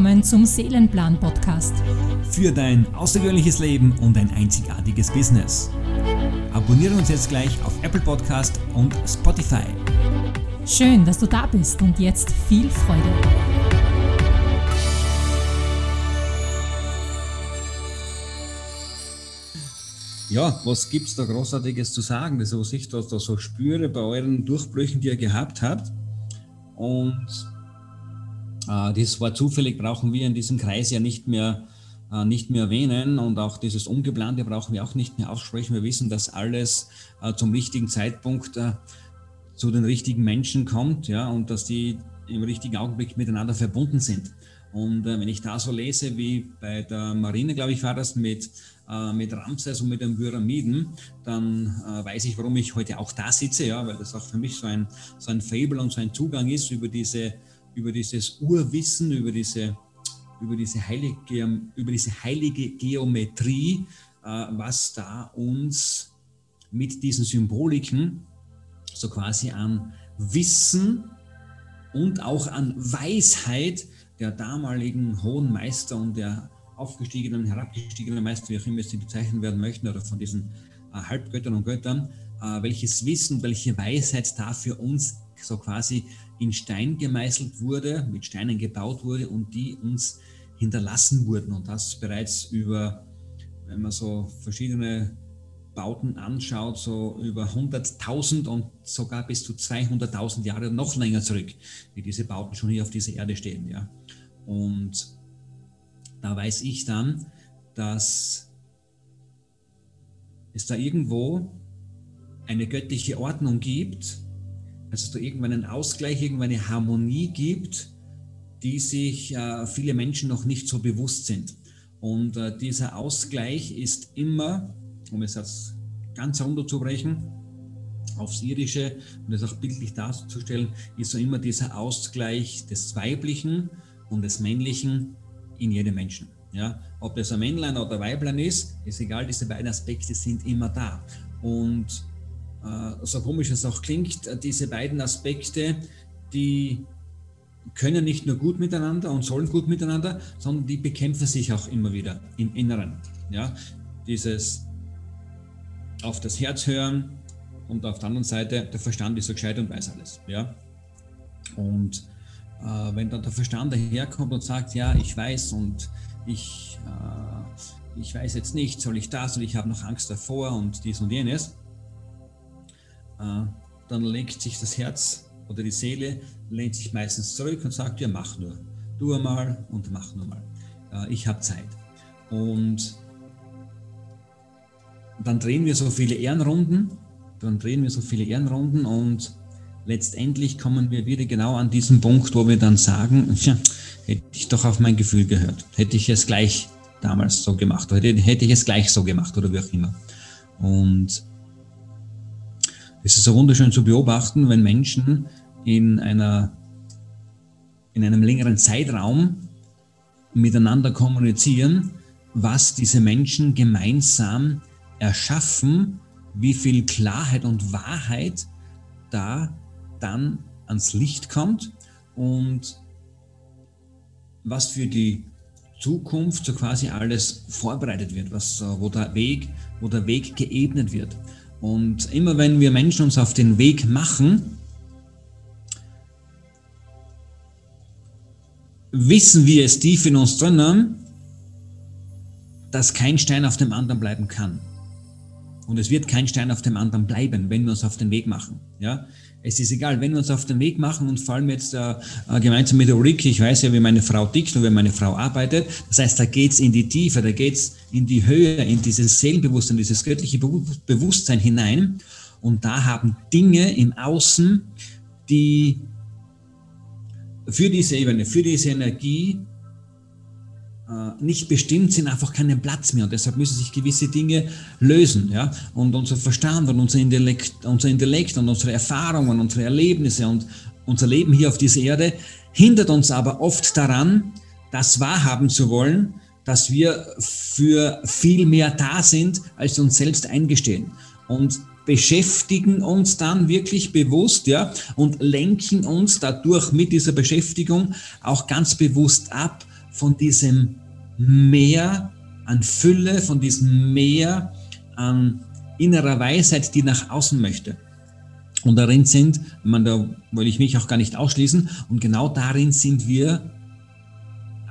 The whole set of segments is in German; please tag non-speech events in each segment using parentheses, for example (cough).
willkommen zum Seelenplan Podcast. Für dein außergewöhnliches Leben und ein einzigartiges Business. Abonniere uns jetzt gleich auf Apple Podcast und Spotify. Schön, dass du da bist und jetzt viel Freude. Ja, was gibt es da Großartiges zu sagen? Das, was ich da, da so spüre bei euren Durchbrüchen, die ihr gehabt habt. Und dieses Wort zufällig brauchen wir in diesem Kreis ja nicht mehr, äh, nicht mehr erwähnen und auch dieses Ungeplante brauchen wir auch nicht mehr aussprechen. Wir wissen, dass alles äh, zum richtigen Zeitpunkt zu den richtigen Menschen kommt ja, und dass die im richtigen Augenblick miteinander verbunden sind. Und äh, wenn ich da so lese, wie bei der Marine, glaube ich, war das mit, äh, mit Ramses und mit den Pyramiden, dann äh, weiß ich, warum ich heute auch da sitze, ja, weil das auch für mich so ein, so ein Fable und so ein Zugang ist über diese über dieses Urwissen, über diese, über diese, heilige, über diese heilige Geometrie, äh, was da uns mit diesen Symboliken so quasi an Wissen und auch an Weisheit der damaligen hohen Meister und der aufgestiegenen, herabgestiegenen Meister, wie auch immer sie bezeichnen werden möchten, oder von diesen äh, Halbgöttern und Göttern, äh, welches Wissen, welche Weisheit da für uns so quasi in Stein gemeißelt wurde, mit Steinen gebaut wurde und die uns hinterlassen wurden. Und das bereits über, wenn man so verschiedene Bauten anschaut, so über 100.000 und sogar bis zu 200.000 Jahre noch länger zurück, wie diese Bauten schon hier auf dieser Erde stehen. Ja. Und da weiß ich dann, dass es da irgendwo eine göttliche Ordnung gibt, dass es da irgendwann einen Ausgleich, irgendwann eine Harmonie gibt, die sich äh, viele Menschen noch nicht so bewusst sind. Und äh, dieser Ausgleich ist immer, um es jetzt ganz runterzubrechen, aufs Irdische und es auch bildlich darzustellen, ist so immer dieser Ausgleich des Weiblichen und des Männlichen in jedem Menschen. Ja, ob das ein Männlein oder ein Weiblein ist, ist egal, diese beiden Aspekte sind immer da. Und so komisch es auch klingt, äh, diese beiden Aspekte, die können nicht nur gut miteinander und sollen gut miteinander, sondern die bekämpfen sich auch immer wieder im Inneren. Ja, dieses auf das Herz hören und auf der anderen Seite der Verstand ist so gescheit und weiß alles. Ja, und äh, wenn dann der Verstand daherkommt und sagt, ja, ich weiß und ich, äh, ich weiß jetzt nicht, soll ich das und ich habe noch Angst davor und dies und jenes, äh, dann lenkt sich das Herz oder die Seele lehnt sich meistens zurück und sagt, ja, mach nur. Tu mal und mach nur mal. Äh, ich habe Zeit. Und dann drehen wir so viele Ehrenrunden, dann drehen wir so viele Ehrenrunden und letztendlich kommen wir wieder genau an diesen Punkt, wo wir dann sagen, tja, hätte ich doch auf mein Gefühl gehört, hätte ich es gleich damals so gemacht, oder hätte ich es gleich so gemacht oder wie auch immer. Und es ist so wunderschön zu beobachten, wenn Menschen in, einer, in einem längeren Zeitraum miteinander kommunizieren, was diese Menschen gemeinsam erschaffen, wie viel Klarheit und Wahrheit da dann ans Licht kommt und was für die Zukunft so quasi alles vorbereitet wird, was, wo, der Weg, wo der Weg geebnet wird. Und immer wenn wir Menschen uns auf den Weg machen, wissen wir es tief in uns drinnen, dass kein Stein auf dem anderen bleiben kann. Und es wird kein Stein auf dem anderen bleiben, wenn wir uns auf den Weg machen. Ja? Es ist egal, wenn wir uns auf den Weg machen und vor allem jetzt äh, äh gemeinsam mit Ulrike, ich weiß ja, wie meine Frau tickt und wie meine Frau arbeitet. Das heißt, da geht's in die Tiefe, da geht's in die Höhe, in dieses Seelenbewusstsein, dieses göttliche Bewusstsein hinein. Und da haben Dinge im Außen, die für diese Ebene, für diese Energie nicht bestimmt sind, einfach keinen Platz mehr. Und deshalb müssen sich gewisse Dinge lösen. Ja? Und unser Verstand und unser Intellekt, unser Intellekt und unsere Erfahrungen, unsere Erlebnisse und unser Leben hier auf dieser Erde hindert uns aber oft daran, das wahrhaben zu wollen, dass wir für viel mehr da sind, als uns selbst eingestehen. Und beschäftigen uns dann wirklich bewusst, ja, und lenken uns dadurch mit dieser Beschäftigung auch ganz bewusst ab von diesem Meer an Fülle, von diesem Meer an innerer Weisheit, die nach außen möchte. Und darin sind, man, da will ich mich auch gar nicht ausschließen, und genau darin sind wir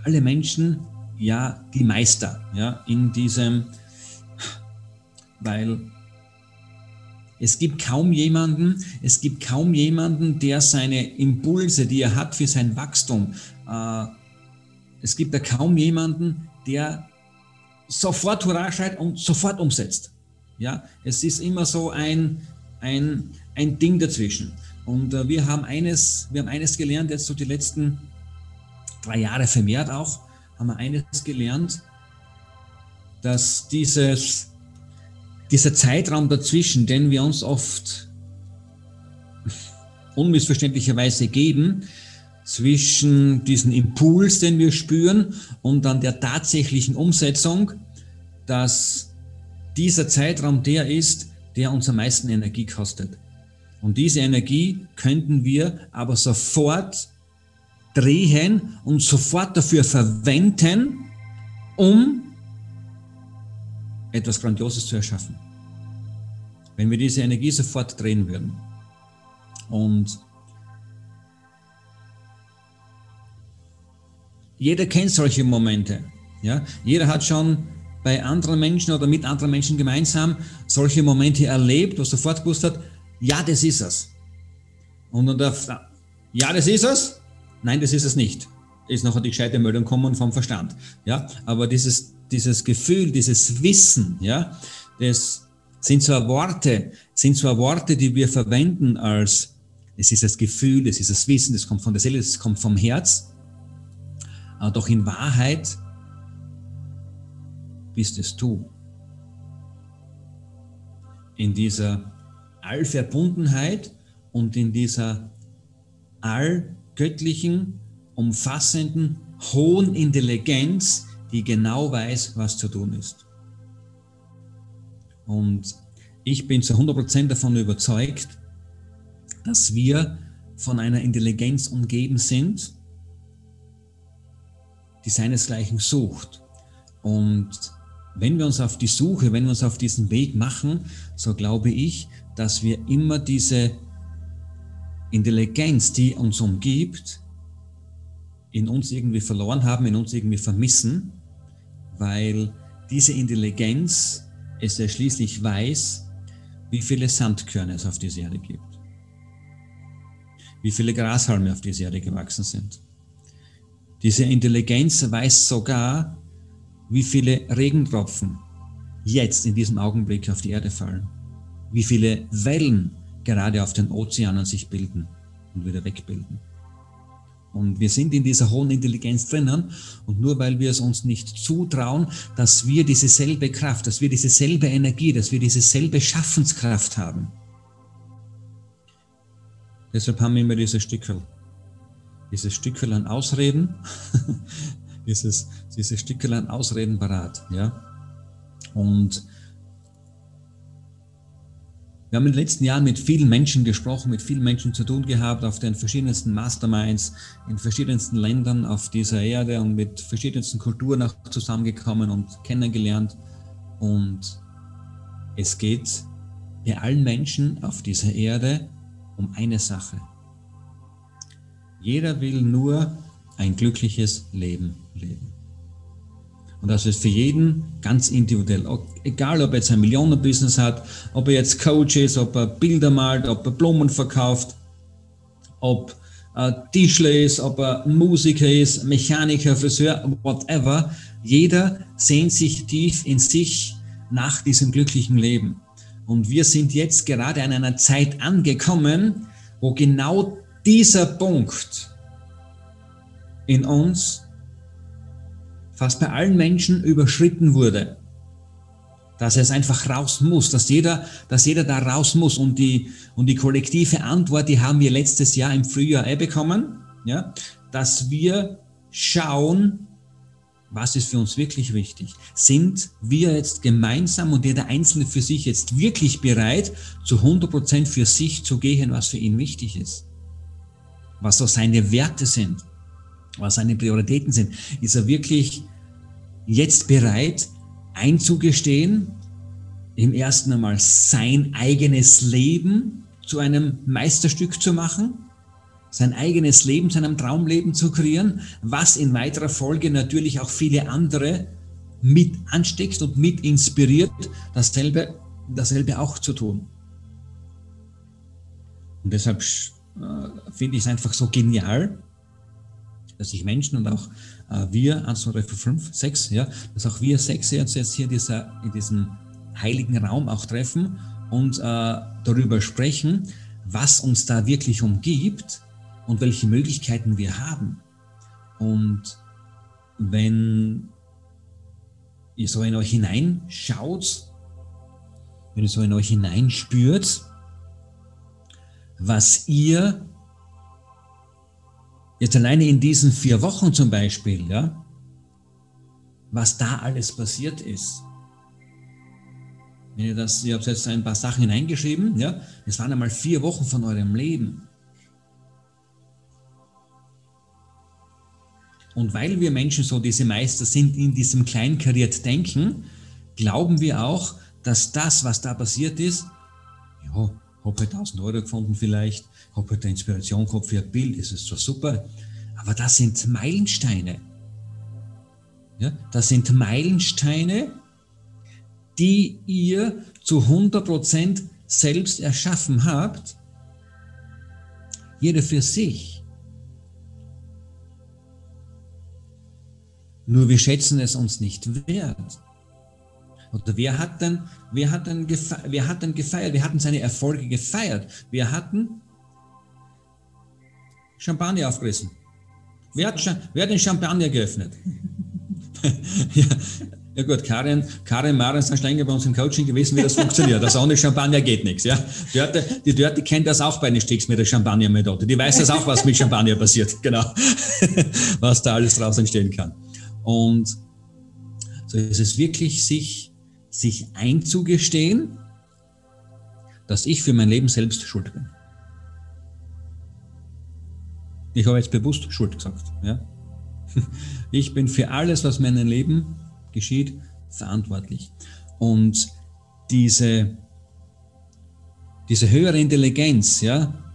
alle Menschen ja die Meister, ja, in diesem, weil es gibt kaum jemanden, es gibt kaum jemanden, der seine Impulse, die er hat für sein Wachstum, äh, es gibt da kaum jemanden, der sofort Hurra schreit und sofort umsetzt. Ja, es ist immer so ein, ein, ein Ding dazwischen. Und äh, wir haben eines, wir haben eines gelernt, jetzt so die letzten drei Jahre vermehrt auch, haben wir eines gelernt, dass dieses, dieser Zeitraum dazwischen, den wir uns oft unmissverständlicherweise geben, zwischen diesem Impuls, den wir spüren, und dann der tatsächlichen Umsetzung, dass dieser Zeitraum der ist, der uns am meisten Energie kostet. Und diese Energie könnten wir aber sofort drehen und sofort dafür verwenden, um etwas Grandioses zu erschaffen. Wenn wir diese Energie sofort drehen würden. Und jeder kennt solche Momente. Ja? Jeder hat schon bei anderen Menschen oder mit anderen Menschen gemeinsam solche Momente erlebt, wo sofort gewusst hat, ja, das ist es. Und dann darf, ja, das ist es, nein, das ist es nicht. Ist nachher die gescheite Meldung kommen vom Verstand. Ja, aber dieses, dieses Gefühl, dieses Wissen, ja, das sind zwar Worte, sind zwar Worte, die wir verwenden als, es ist das Gefühl, es ist das Wissen, das kommt von der Seele, das kommt vom Herz, doch in Wahrheit bist es du. In dieser Allverbundenheit und in dieser allgöttlichen, umfassenden, hohen Intelligenz, die genau weiß, was zu tun ist. Und ich bin zu 100% davon überzeugt, dass wir von einer Intelligenz umgeben sind, die seinesgleichen sucht. Und wenn wir uns auf die Suche, wenn wir uns auf diesen Weg machen, so glaube ich, dass wir immer diese Intelligenz, die uns umgibt, in uns irgendwie verloren haben, in uns irgendwie vermissen, weil diese Intelligenz es ja schließlich weiß, wie viele Sandkörner es auf dieser Erde gibt, wie viele Grashalme auf dieser Erde gewachsen sind. Diese Intelligenz weiß sogar, wie viele Regentropfen jetzt in diesem Augenblick auf die Erde fallen wie viele Wellen gerade auf den Ozeanen sich bilden und wieder wegbilden. Und wir sind in dieser hohen Intelligenz drinnen und nur weil wir es uns nicht zutrauen, dass wir diese selbe Kraft, dass wir diese selbe Energie, dass wir diese selbe Schaffenskraft haben. Deshalb haben wir immer dieses Stückel. Dieses Stückel an Ausreden, (laughs) dieses, dieses Stückel an Ausreden parat, ja. Und wir haben in den letzten Jahren mit vielen Menschen gesprochen, mit vielen Menschen zu tun gehabt, auf den verschiedensten Masterminds, in verschiedensten Ländern auf dieser Erde und mit verschiedensten Kulturen auch zusammengekommen und kennengelernt. Und es geht bei allen Menschen auf dieser Erde um eine Sache. Jeder will nur ein glückliches Leben leben. Und das ist für jeden ganz individuell. Egal, ob er jetzt ein Millionenbusiness hat, ob er jetzt Coach ist, ob er Bilder malt, ob er Blumen verkauft, ob er Tischler ist, ob er Musiker ist, Mechaniker, Friseur, whatever. Jeder sehnt sich tief in sich nach diesem glücklichen Leben. Und wir sind jetzt gerade an einer Zeit angekommen, wo genau dieser Punkt in uns fast bei allen Menschen überschritten wurde. Dass es einfach raus muss, dass jeder, dass jeder da raus muss. Und die, und die kollektive Antwort, die haben wir letztes Jahr im Frühjahr eh bekommen, ja, dass wir schauen, was ist für uns wirklich wichtig? Sind wir jetzt gemeinsam und jeder Einzelne für sich jetzt wirklich bereit, zu 100% für sich zu gehen, was für ihn wichtig ist? Was so seine Werte sind? was seine Prioritäten sind. Ist er wirklich jetzt bereit einzugestehen, im ersten einmal sein eigenes Leben zu einem Meisterstück zu machen, sein eigenes Leben zu einem Traumleben zu kreieren, was in weiterer Folge natürlich auch viele andere mit ansteckt und mit inspiriert, dasselbe, dasselbe auch zu tun. Und deshalb äh, finde ich es einfach so genial, dass sich Menschen und auch äh, wir, 1, 2, 3, 4, 5, 6, ja, dass auch wir sechs uns jetzt hier dieser, in diesem heiligen Raum auch treffen und äh, darüber sprechen, was uns da wirklich umgibt und welche Möglichkeiten wir haben. Und wenn ihr so in euch hineinschaut, wenn ihr so in euch hineinspürt, was ihr jetzt alleine in diesen vier Wochen zum Beispiel, ja, was da alles passiert ist. Wenn ihr das, ihr habt jetzt ein paar Sachen hineingeschrieben, ja, es waren einmal vier Wochen von eurem Leben. Und weil wir Menschen so diese Meister sind in diesem kleinkariert Denken, glauben wir auch, dass das, was da passiert ist, ja, habe halt 1000 Euro gefunden vielleicht, habe halt eine Inspiration gehabt für ein Bild, das ist zwar super, aber das sind Meilensteine. Ja, das sind Meilensteine, die ihr zu 100% selbst erschaffen habt, jeder für sich. Nur wir schätzen es uns nicht wert. Oder wer hat denn, wer hat denn, gefeiert? Wir hatten seine Erfolge gefeiert. Wir hatten Champagner aufgerissen. Wer hat, wer hat den Champagner geöffnet? (laughs) ja, ja gut, Karin, Karin Maren sind schon länger bei uns im Coaching gewesen, wie das funktioniert. Also ohne Champagner geht nichts. Ja? Dörte, die Dörte kennt das auch bei den Sticks mit der Champagner-Methode. Die weiß das auch, was mit Champagner passiert. Genau. (laughs) was da alles draus entstehen kann. Und so ist es wirklich, sich sich einzugestehen, dass ich für mein Leben selbst schuld bin. Ich habe jetzt bewusst Schuld gesagt. Ja? (laughs) Ich bin für alles, was in meinem Leben geschieht, verantwortlich. Und diese, diese höhere Intelligenz, ja,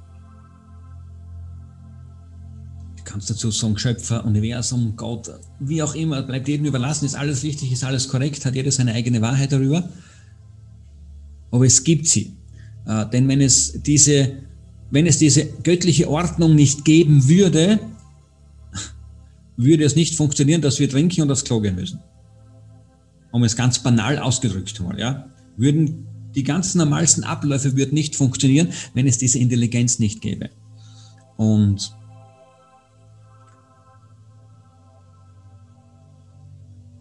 kannst dazu sagen, Schöpfer, Universum, Gott, wie auch immer, bleibt jedem überlassen, ist alles richtig, ist alles korrekt, hat jeder seine eigene Wahrheit darüber. Aber es gibt sie. Äh, denn wenn es diese, wenn es diese göttliche Ordnung nicht geben würde, würde es nicht funktionieren, dass wir trinken und aufs Klo gehen müssen. Um es ganz banal ausgedrückt mal, ja. Würden die ganzen normalsten Abläufe würden nicht funktionieren, wenn es diese Intelligenz nicht gäbe. Und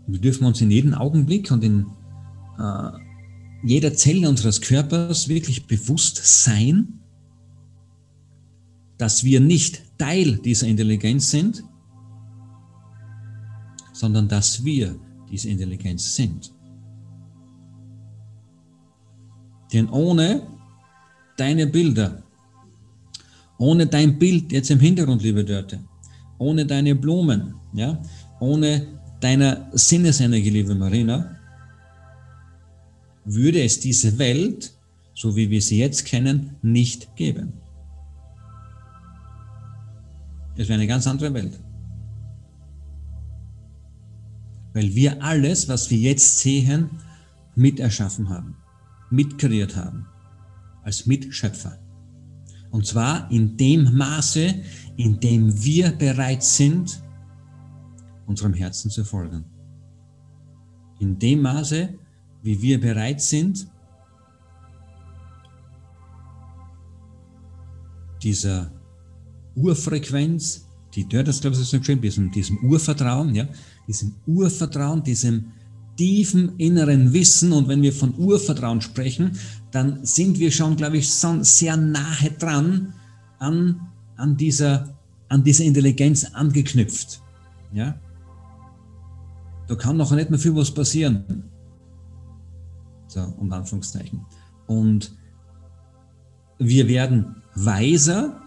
Wir dürfen uns in jedem Augenblick und in äh, jeder Zelle unseres Körpers wirklich bewusst sein, dass wir nicht Teil dieser Intelligenz sind, sondern dass wir diese Intelligenz sind. Denn ohne deine Bilder, ohne dein Bild jetzt im Hintergrund, liebe Dörte, ohne deine Blumen, ja, ohne deiner Sinnesenergie, liebe Marina, würde es diese Welt, so wie wir sie jetzt kennen, nicht geben. Es wäre eine ganz andere Welt. Weil wir alles, was wir jetzt sehen, mit erschaffen haben, mitkreiert haben, als Mitschöpfer. Und zwar in dem Maße, in dem wir bereit sind, unserem Herzen zu folgen. In dem Maße, wie wir bereit sind, dieser Urfrequenz, die das glaube ich so schön, diesem, diesem Urvertrauen, ja, diesem Urvertrauen, diesem tiefen inneren Wissen. Und wenn wir von Urvertrauen sprechen, dann sind wir schon, glaube ich, sehr nahe dran an, an, dieser, an dieser Intelligenz angeknüpft. Ja? Da kann noch nicht mehr viel was passieren. So, um Anführungszeichen. Und wir werden weiser,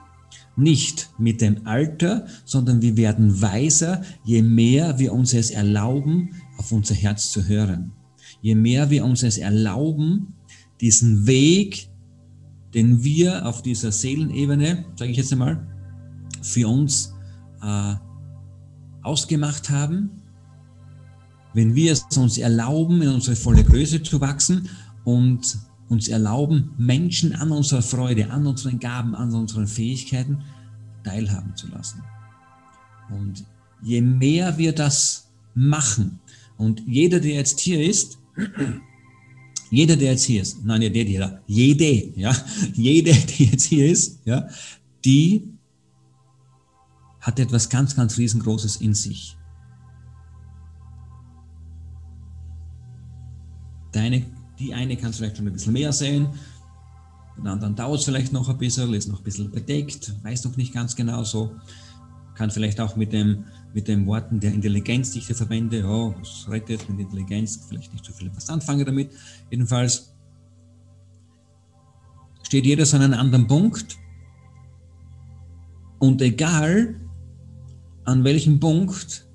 nicht mit dem Alter, sondern wir werden weiser, je mehr wir uns es erlauben, auf unser Herz zu hören. Je mehr wir uns es erlauben, diesen Weg, den wir auf dieser Seelenebene, sage ich jetzt einmal, für uns äh, ausgemacht haben, wenn wir es uns erlauben, in unsere volle Größe zu wachsen und uns erlauben, Menschen an unserer Freude, an unseren Gaben, an unseren Fähigkeiten teilhaben zu lassen. Und je mehr wir das machen, und jeder, der jetzt hier ist, (clears throat) jeder, der jetzt hier ist, nein, jeder, jeder, jede, ja, (laughs) jede, die jetzt hier ist, ja, die hat etwas ganz, ganz riesengroßes in sich. Deine die eine kannst du vielleicht schon ein bisschen mehr sehen, den anderen dauert es vielleicht noch ein bisschen, ist noch ein bisschen bedeckt, weiß noch nicht ganz genau so. Kann vielleicht auch mit dem, mit den Worten der Intelligenz, die ich hier verwende, ja, was rettet mit Intelligenz, vielleicht nicht so viel was anfangen damit. Jedenfalls steht jeder an einem anderen Punkt und egal an welchem Punkt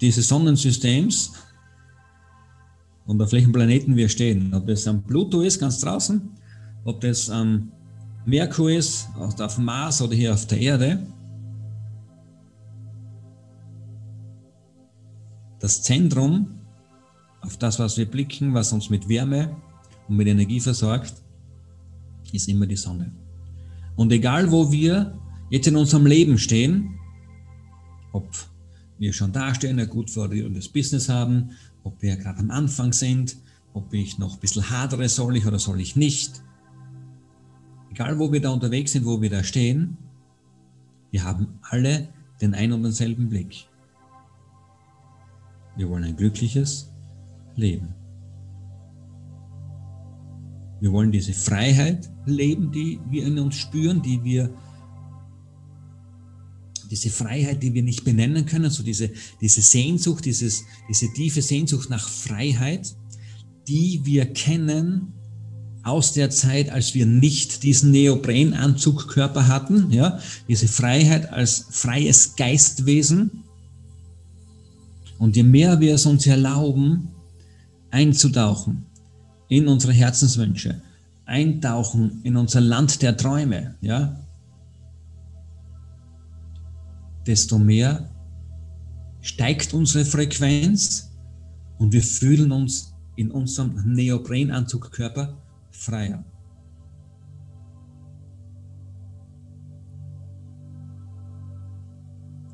dieses Sonnensystems und auf welchem Planeten wir stehen. Ob das am Pluto ist, ganz draußen, ob das am Merkur ist, auf dem Mars oder hier auf der Erde. Das Zentrum, auf das, was wir blicken, was uns mit Wärme und mit Energie versorgt, ist immer die Sonne. Und egal, wo wir jetzt in unserem Leben stehen, ob wir schon dastehen, ein gut florierendes Business haben, ob wir gerade am Anfang sind, ob ich noch ein bisschen hadere, soll ich oder soll ich nicht. Egal, wo wir da unterwegs sind, wo wir da stehen, wir haben alle den ein und denselben Blick. Wir wollen ein glückliches Leben. Wir wollen diese Freiheit leben, die wir in uns spüren, die wir diese Freiheit, die wir nicht benennen können, so diese, diese Sehnsucht, dieses, diese tiefe Sehnsucht nach Freiheit, die wir kennen aus der Zeit, als wir nicht diesen Neoprenanzugkörper hatten, ja, diese Freiheit als freies Geistwesen. Und je mehr wir es uns erlauben, einzutauchen in unsere Herzenswünsche, eintauchen in unser Land der Träume, ja, desto mehr steigt unsere Frequenz und wir fühlen uns in unserem Neoprenanzugkörper freier.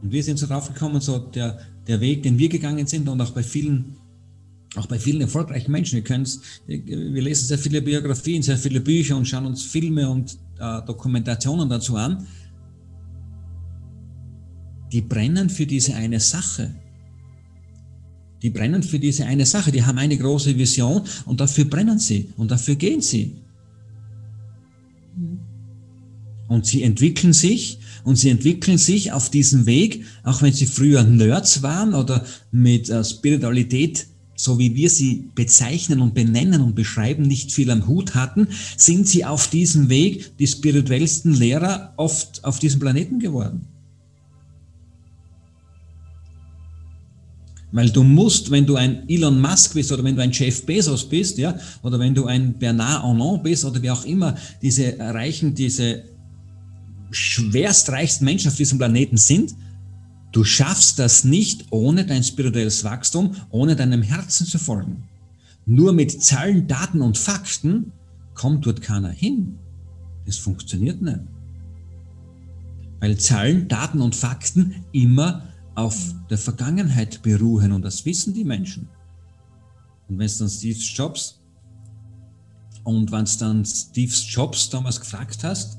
Und wir sind so draufgekommen, so der, der Weg, den wir gegangen sind und auch bei vielen, auch bei vielen erfolgreichen Menschen. Wir, wir lesen sehr viele Biografien, sehr viele Bücher und schauen uns Filme und äh, Dokumentationen dazu an die brennen für diese eine Sache. Die brennen für diese eine Sache, die haben eine große Vision und dafür brennen sie und dafür gehen sie. Und sie entwickeln sich und sie entwickeln sich auf diesem Weg, auch wenn sie früher Nerds waren oder mit äh, Spiritualität, so wie wir sie bezeichnen und benennen und beschreiben, nicht viel am Hut hatten, sind sie auf diesem Weg die spirituellsten Lehrer oft auf diesem Planeten geworden. Weil du musst, wenn du ein Elon Musk bist oder wenn du ein Jeff Bezos bist, ja, oder wenn du ein Bernard Arnault bist oder wie auch immer diese reichen, diese schwerstreichsten Menschen auf diesem Planeten sind, du schaffst das nicht ohne dein spirituelles Wachstum, ohne deinem Herzen zu folgen. Nur mit Zahlen, Daten und Fakten kommt dort keiner hin. Das funktioniert nicht. Weil Zahlen, Daten und Fakten immer auf der Vergangenheit beruhen und das wissen die Menschen. Und wenn es dann Steve Jobs und wenn es dann Steve Jobs damals gefragt hast,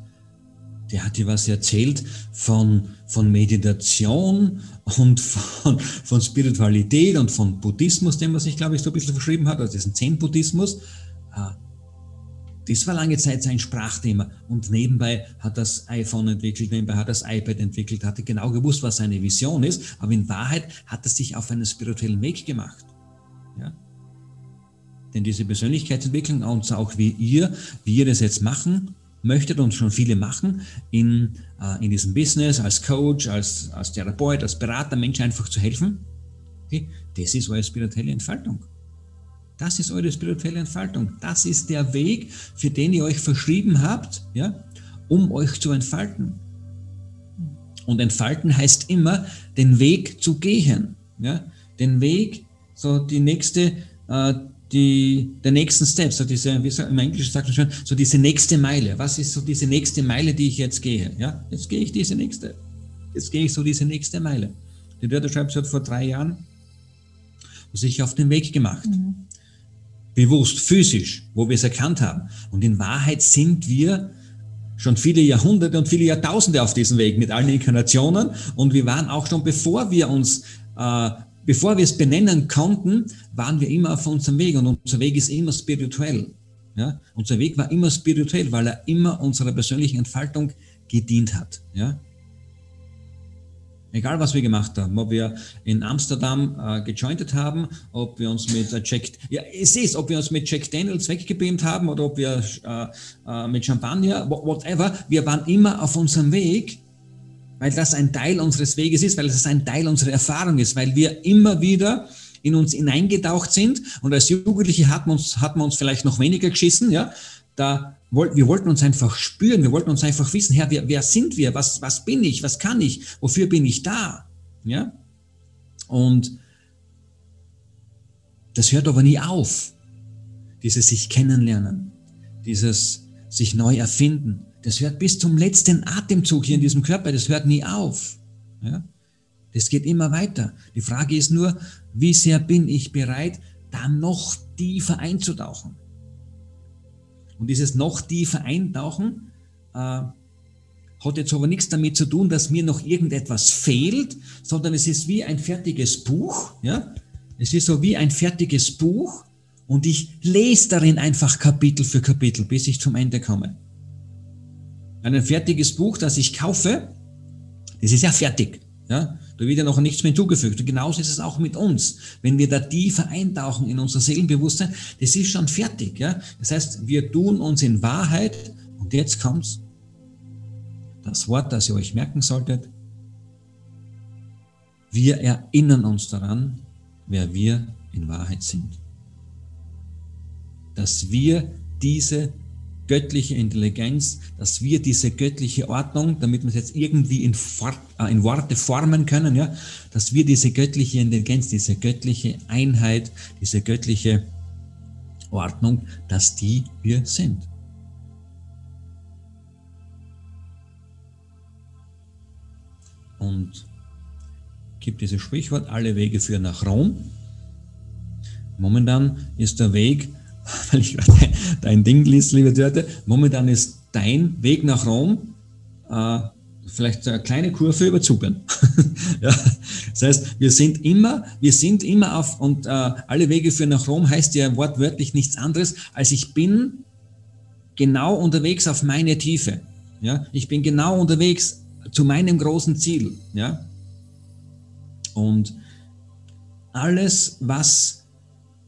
der hat dir was erzählt von, von Meditation und von, von Spiritualität und von Buddhismus, den man sich, glaube ich, so ein bisschen verschrieben hat, also diesen Zen-Buddhismus. Das war lange Zeit sein Sprachthema. Und nebenbei hat das iPhone entwickelt, nebenbei hat das iPad entwickelt, hatte genau gewusst, was seine Vision ist. Aber in Wahrheit hat er sich auf einen spirituellen Weg gemacht. Ja? Denn diese Persönlichkeitsentwicklung und auch wie ihr, wie ihr das jetzt machen, möchtet und schon viele machen, in, äh, in diesem Business, als Coach, als, als Therapeut, als Berater, Menschen einfach zu helfen. Okay? Das ist eure spirituelle Entfaltung. Das ist eure spirituelle Entfaltung. Das ist der Weg, für den ihr euch verschrieben habt, ja, um euch zu entfalten. Und entfalten heißt immer, den Weg zu gehen. Ja? Den Weg, so die nächste, äh, die, der nächsten Step, so diese, wie sagt, im Englischen sagt man schon, so diese nächste Meile. Was ist so diese nächste Meile, die ich jetzt gehe? Ja, jetzt gehe ich diese nächste. Jetzt gehe ich so diese nächste Meile. Die Dörter schreibt, hat vor drei Jahren sich auf den Weg gemacht. Mhm. Bewusst, physisch, wo wir es erkannt haben. Und in Wahrheit sind wir schon viele Jahrhunderte und viele Jahrtausende auf diesem Weg mit allen Inkarnationen. Und wir waren auch schon, bevor wir uns, äh, bevor wir es benennen konnten, waren wir immer auf unserem Weg. Und unser Weg ist immer spirituell. Ja? Unser Weg war immer spirituell, weil er immer unserer persönlichen Entfaltung gedient hat. Ja? Egal, was wir gemacht haben, ob wir in Amsterdam äh, gejointet haben, ob wir uns mit äh, Jack, ja, es ist, ob wir uns mit Jack Daniels weggebeamt haben oder ob wir äh, äh, mit Champagner, whatever, wir waren immer auf unserem Weg, weil das ein Teil unseres Weges ist, weil das ein Teil unserer Erfahrung ist, weil wir immer wieder in uns hineingetaucht sind und als Jugendliche hat man uns, hat man uns vielleicht noch weniger geschissen, ja, da wir wollten uns einfach spüren, wir wollten uns einfach wissen, Herr, wer, wer sind wir? Was, was bin ich? Was kann ich? Wofür bin ich da? Ja? Und das hört aber nie auf. Dieses sich kennenlernen, dieses sich neu erfinden. Das hört bis zum letzten Atemzug hier in diesem Körper, das hört nie auf. Ja? Das geht immer weiter. Die Frage ist nur, wie sehr bin ich bereit, da noch tiefer einzutauchen? Und dieses noch tiefer eintauchen äh, hat jetzt aber nichts damit zu tun, dass mir noch irgendetwas fehlt, sondern es ist wie ein fertiges Buch. Ja? Es ist so wie ein fertiges Buch und ich lese darin einfach Kapitel für Kapitel, bis ich zum Ende komme. Ein fertiges Buch, das ich kaufe, das ist ja fertig. Ja? Da wird ja noch nichts mehr hinzugefügt. Und genauso ist es auch mit uns. Wenn wir da tiefer eintauchen in unser Seelenbewusstsein, das ist schon fertig. Ja? Das heißt, wir tun uns in Wahrheit, und jetzt kommt's, das Wort, das ihr euch merken solltet, wir erinnern uns daran, wer wir in Wahrheit sind. Dass wir diese göttliche Intelligenz, dass wir diese göttliche Ordnung, damit wir es jetzt irgendwie in, äh, in, Worte formen können, ja, dass wir diese göttliche Intelligenz, diese göttliche Einheit, diese göttliche Ordnung, dass die wir sind. Und gibt dieses Sprichwort, alle Wege führen nach Rom. Momentan ist der Weg (laughs) weil ich gerade dein Ding liest, liebe Dörte. Momentan ist dein Weg nach Rom äh, vielleicht eine kleine Kurve über Zypern. (laughs) ja. Das heißt, wir sind immer, wir sind immer auf, und äh, alle Wege führen nach Rom heißt ja wortwörtlich nichts anderes, als ich bin genau unterwegs auf meine Tiefe. Ja. Ich bin genau unterwegs zu meinem großen Ziel. Ja. Und alles, was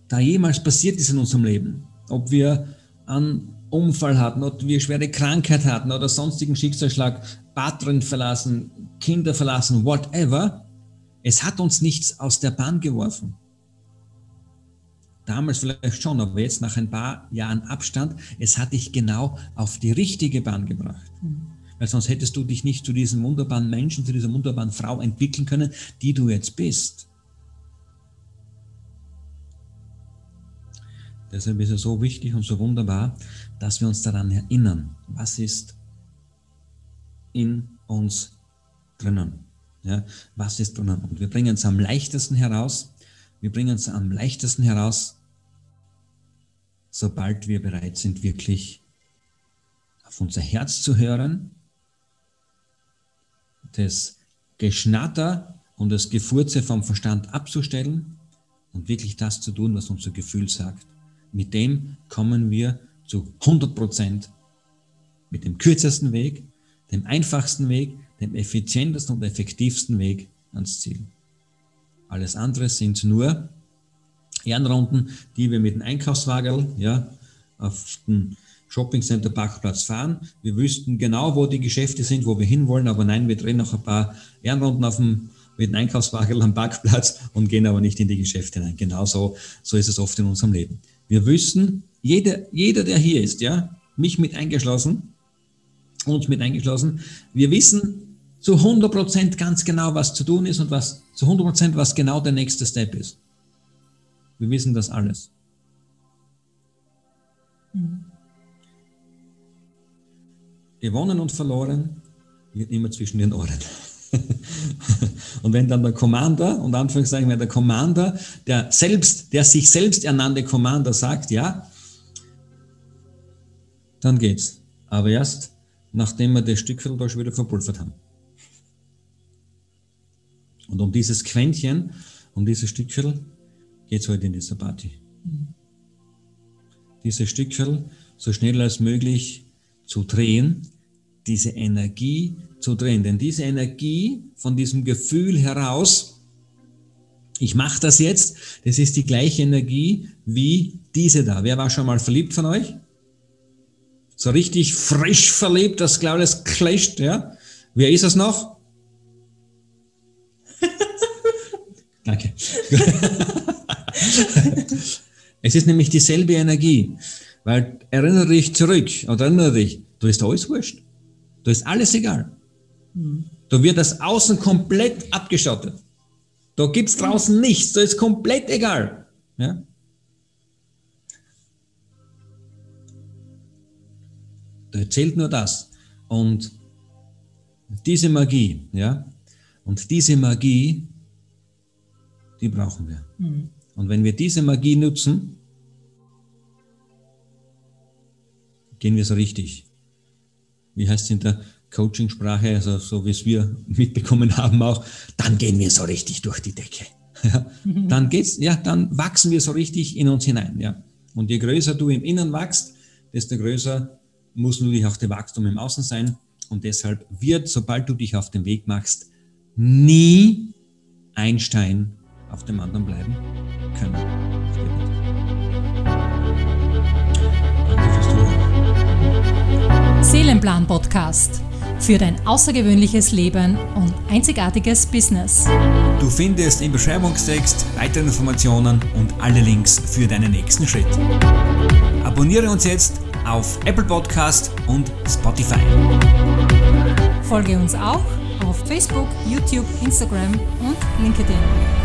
da jemals passiert ist in unserem Leben, ob wir einen Unfall hatten, ob wir schwere Krankheit hatten oder sonstigen Schicksalsschlag, Patron verlassen, Kinder verlassen, whatever, es hat uns nichts aus der Bahn geworfen. Damals vielleicht schon, aber jetzt nach ein paar Jahren Abstand, es hat dich genau auf die richtige Bahn gebracht. Mhm. Weil sonst hättest du dich nicht zu diesem wunderbaren Menschen, zu dieser wunderbaren Frau entwickeln können, die du jetzt bist. Deshalb ist es so wichtig und so wunderbar, dass wir uns daran erinnern, was ist in uns drinnen. Ja, was ist drinnen? Und wir bringen es am leichtesten heraus. Wir bringen es am leichtesten heraus, sobald wir bereit sind, wirklich auf unser Herz zu hören, das Geschnatter und das Gefurze vom Verstand abzustellen und wirklich das zu tun, was unser Gefühl sagt. Mit dem kommen wir zu 100 Prozent mit dem kürzesten Weg, dem einfachsten Weg, dem effizientesten und effektivsten Weg ans Ziel. Alles andere sind nur Ehrenrunden, die wir mit dem Einkaufswagen ja, auf den Shoppingcenter Parkplatz fahren. Wir wüssten genau, wo die Geschäfte sind, wo wir hinwollen, aber nein, wir drehen noch ein paar Ehrenrunden auf dem mit einem Einkaufswagen am Parkplatz und gehen aber nicht in die Geschäfte hinein. Genau so, so ist es oft in unserem Leben. Wir wissen, jeder, jeder, der hier ist, ja, mich mit eingeschlossen, uns mit eingeschlossen, wir wissen zu 100 Prozent ganz genau, was zu tun ist und was zu 100 Prozent, was genau der nächste Step ist. Wir wissen das alles. Mhm. Gewonnen und verloren wird immer zwischen den Ohren. (laughs) und wenn dann der Commander, und Anführungszeichen, wenn der Commander, der selbst, der sich selbst ernannte Commander sagt, ja, dann geht's. Aber erst, nachdem wir das Stückviertel da schon wieder verpulvert haben. Und um dieses Quäntchen, um dieses Stückviertel, geht es heute in dieser Party. Mhm. Dieses Stückviertel so schnell als möglich zu drehen, diese Energie zu drehen. Denn diese Energie von diesem Gefühl heraus, ich mache das jetzt, das ist die gleiche Energie wie diese da. Wer war schon mal verliebt von euch? So richtig frisch verliebt, das glaube ich, das clasht, ja? Wer ist es noch? (laughs) Danke. es ist nämlich dieselbe Energie, weil erinnere dich zurück oder erinnere dich, du ist alles wurscht. Da ist alles egal. Da wird das Außen komplett abgeschottet. Da gibt es draußen nichts, da ist komplett egal. Ja? Da zählt nur das. Und diese Magie, ja, und diese Magie, die brauchen wir. Mhm. Und wenn wir diese Magie nutzen, gehen wir so richtig wie heißt es in der Coaching-Sprache, also so wie es wir mitbekommen haben auch, dann gehen wir so richtig durch die Decke. (laughs) Ja, dann geht's, ja, dann wachsen wir so richtig in uns hinein, ja. Und je größer du im Innen wachst, desto größer muss natürlich auch der Wachstum im Außen sein. Und deshalb wird, sobald du dich auf den Weg machst, nie ein Stein auf dem anderen bleiben können. Seelenplan Podcast für dein außergewöhnliches Leben und einzigartiges Business. Du findest im Beschreibungstext weitere Informationen und alle Links für deinen nächsten Schritt. Abonniere uns jetzt auf Apple Podcast und Spotify. Folge uns auch auf Facebook, YouTube, Instagram und LinkedIn.